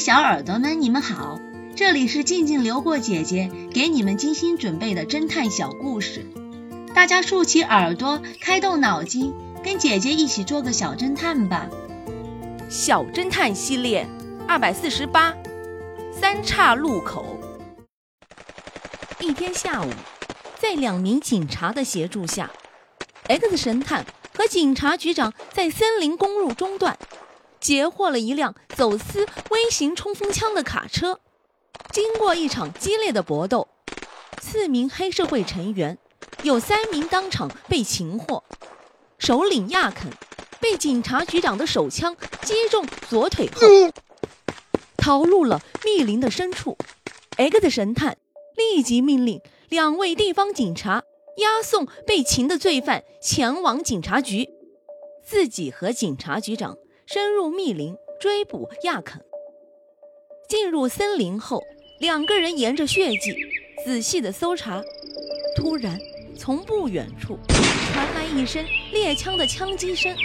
小耳朵们，你们好，这里是静静流过姐姐给你们精心准备的侦探小故事，大家竖起耳朵，开动脑筋，跟姐姐一起做个小侦探吧。小侦探系列二百四十八，三岔路口。一天下午，在两名警察的协助下，X 神探和警察局长在森林公路中段。截获了一辆走私微型冲锋枪的卡车。经过一场激烈的搏斗，四名黑社会成员有三名当场被擒获。首领亚肯被警察局长的手枪击中左腿后，逃入了密林的深处。X 神探立即命令两位地方警察押送被擒的罪犯前往警察局，自己和警察局长。深入密林追捕亚肯。进入森林后，两个人沿着血迹仔细的搜查。突然，从不远处传来一声猎枪的枪击声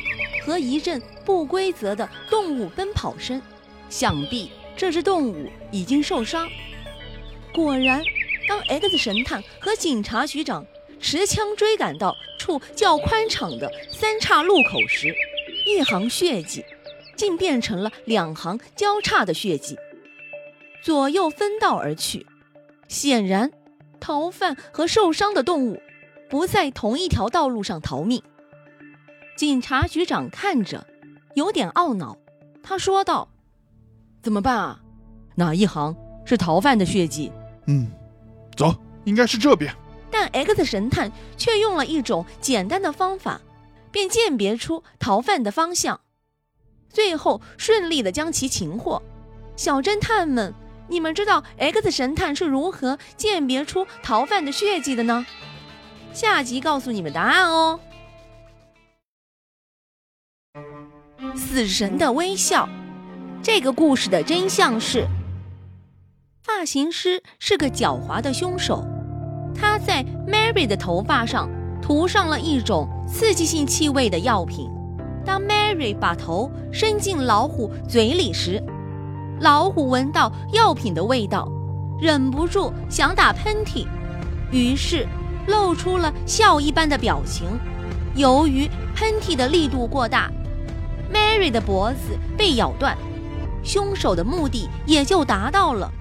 和一阵不规则的动物奔跑声，想必这只动物已经受伤。果然，当 X 神探和警察局长持枪追赶到处较宽敞的三岔路口时，一行血迹，竟变成了两行交叉的血迹，左右分道而去。显然，逃犯和受伤的动物不在同一条道路上逃命。警察局长看着，有点懊恼。他说道：“怎么办啊？哪一行是逃犯的血迹？”“嗯，走，应该是这边。”但 X 神探却用了一种简单的方法。便鉴别出逃犯的方向，最后顺利的将其擒获。小侦探们，你们知道 X 神探是如何鉴别出逃犯的血迹的呢？下集告诉你们答案哦。死神的微笑，这个故事的真相是，发型师是个狡猾的凶手，他在 Mary 的头发上。涂上了一种刺激性气味的药品。当 Mary 把头伸进老虎嘴里时，老虎闻到药品的味道，忍不住想打喷嚏，于是露出了笑一般的表情。由于喷嚏的力度过大，Mary 的脖子被咬断，凶手的目的也就达到了。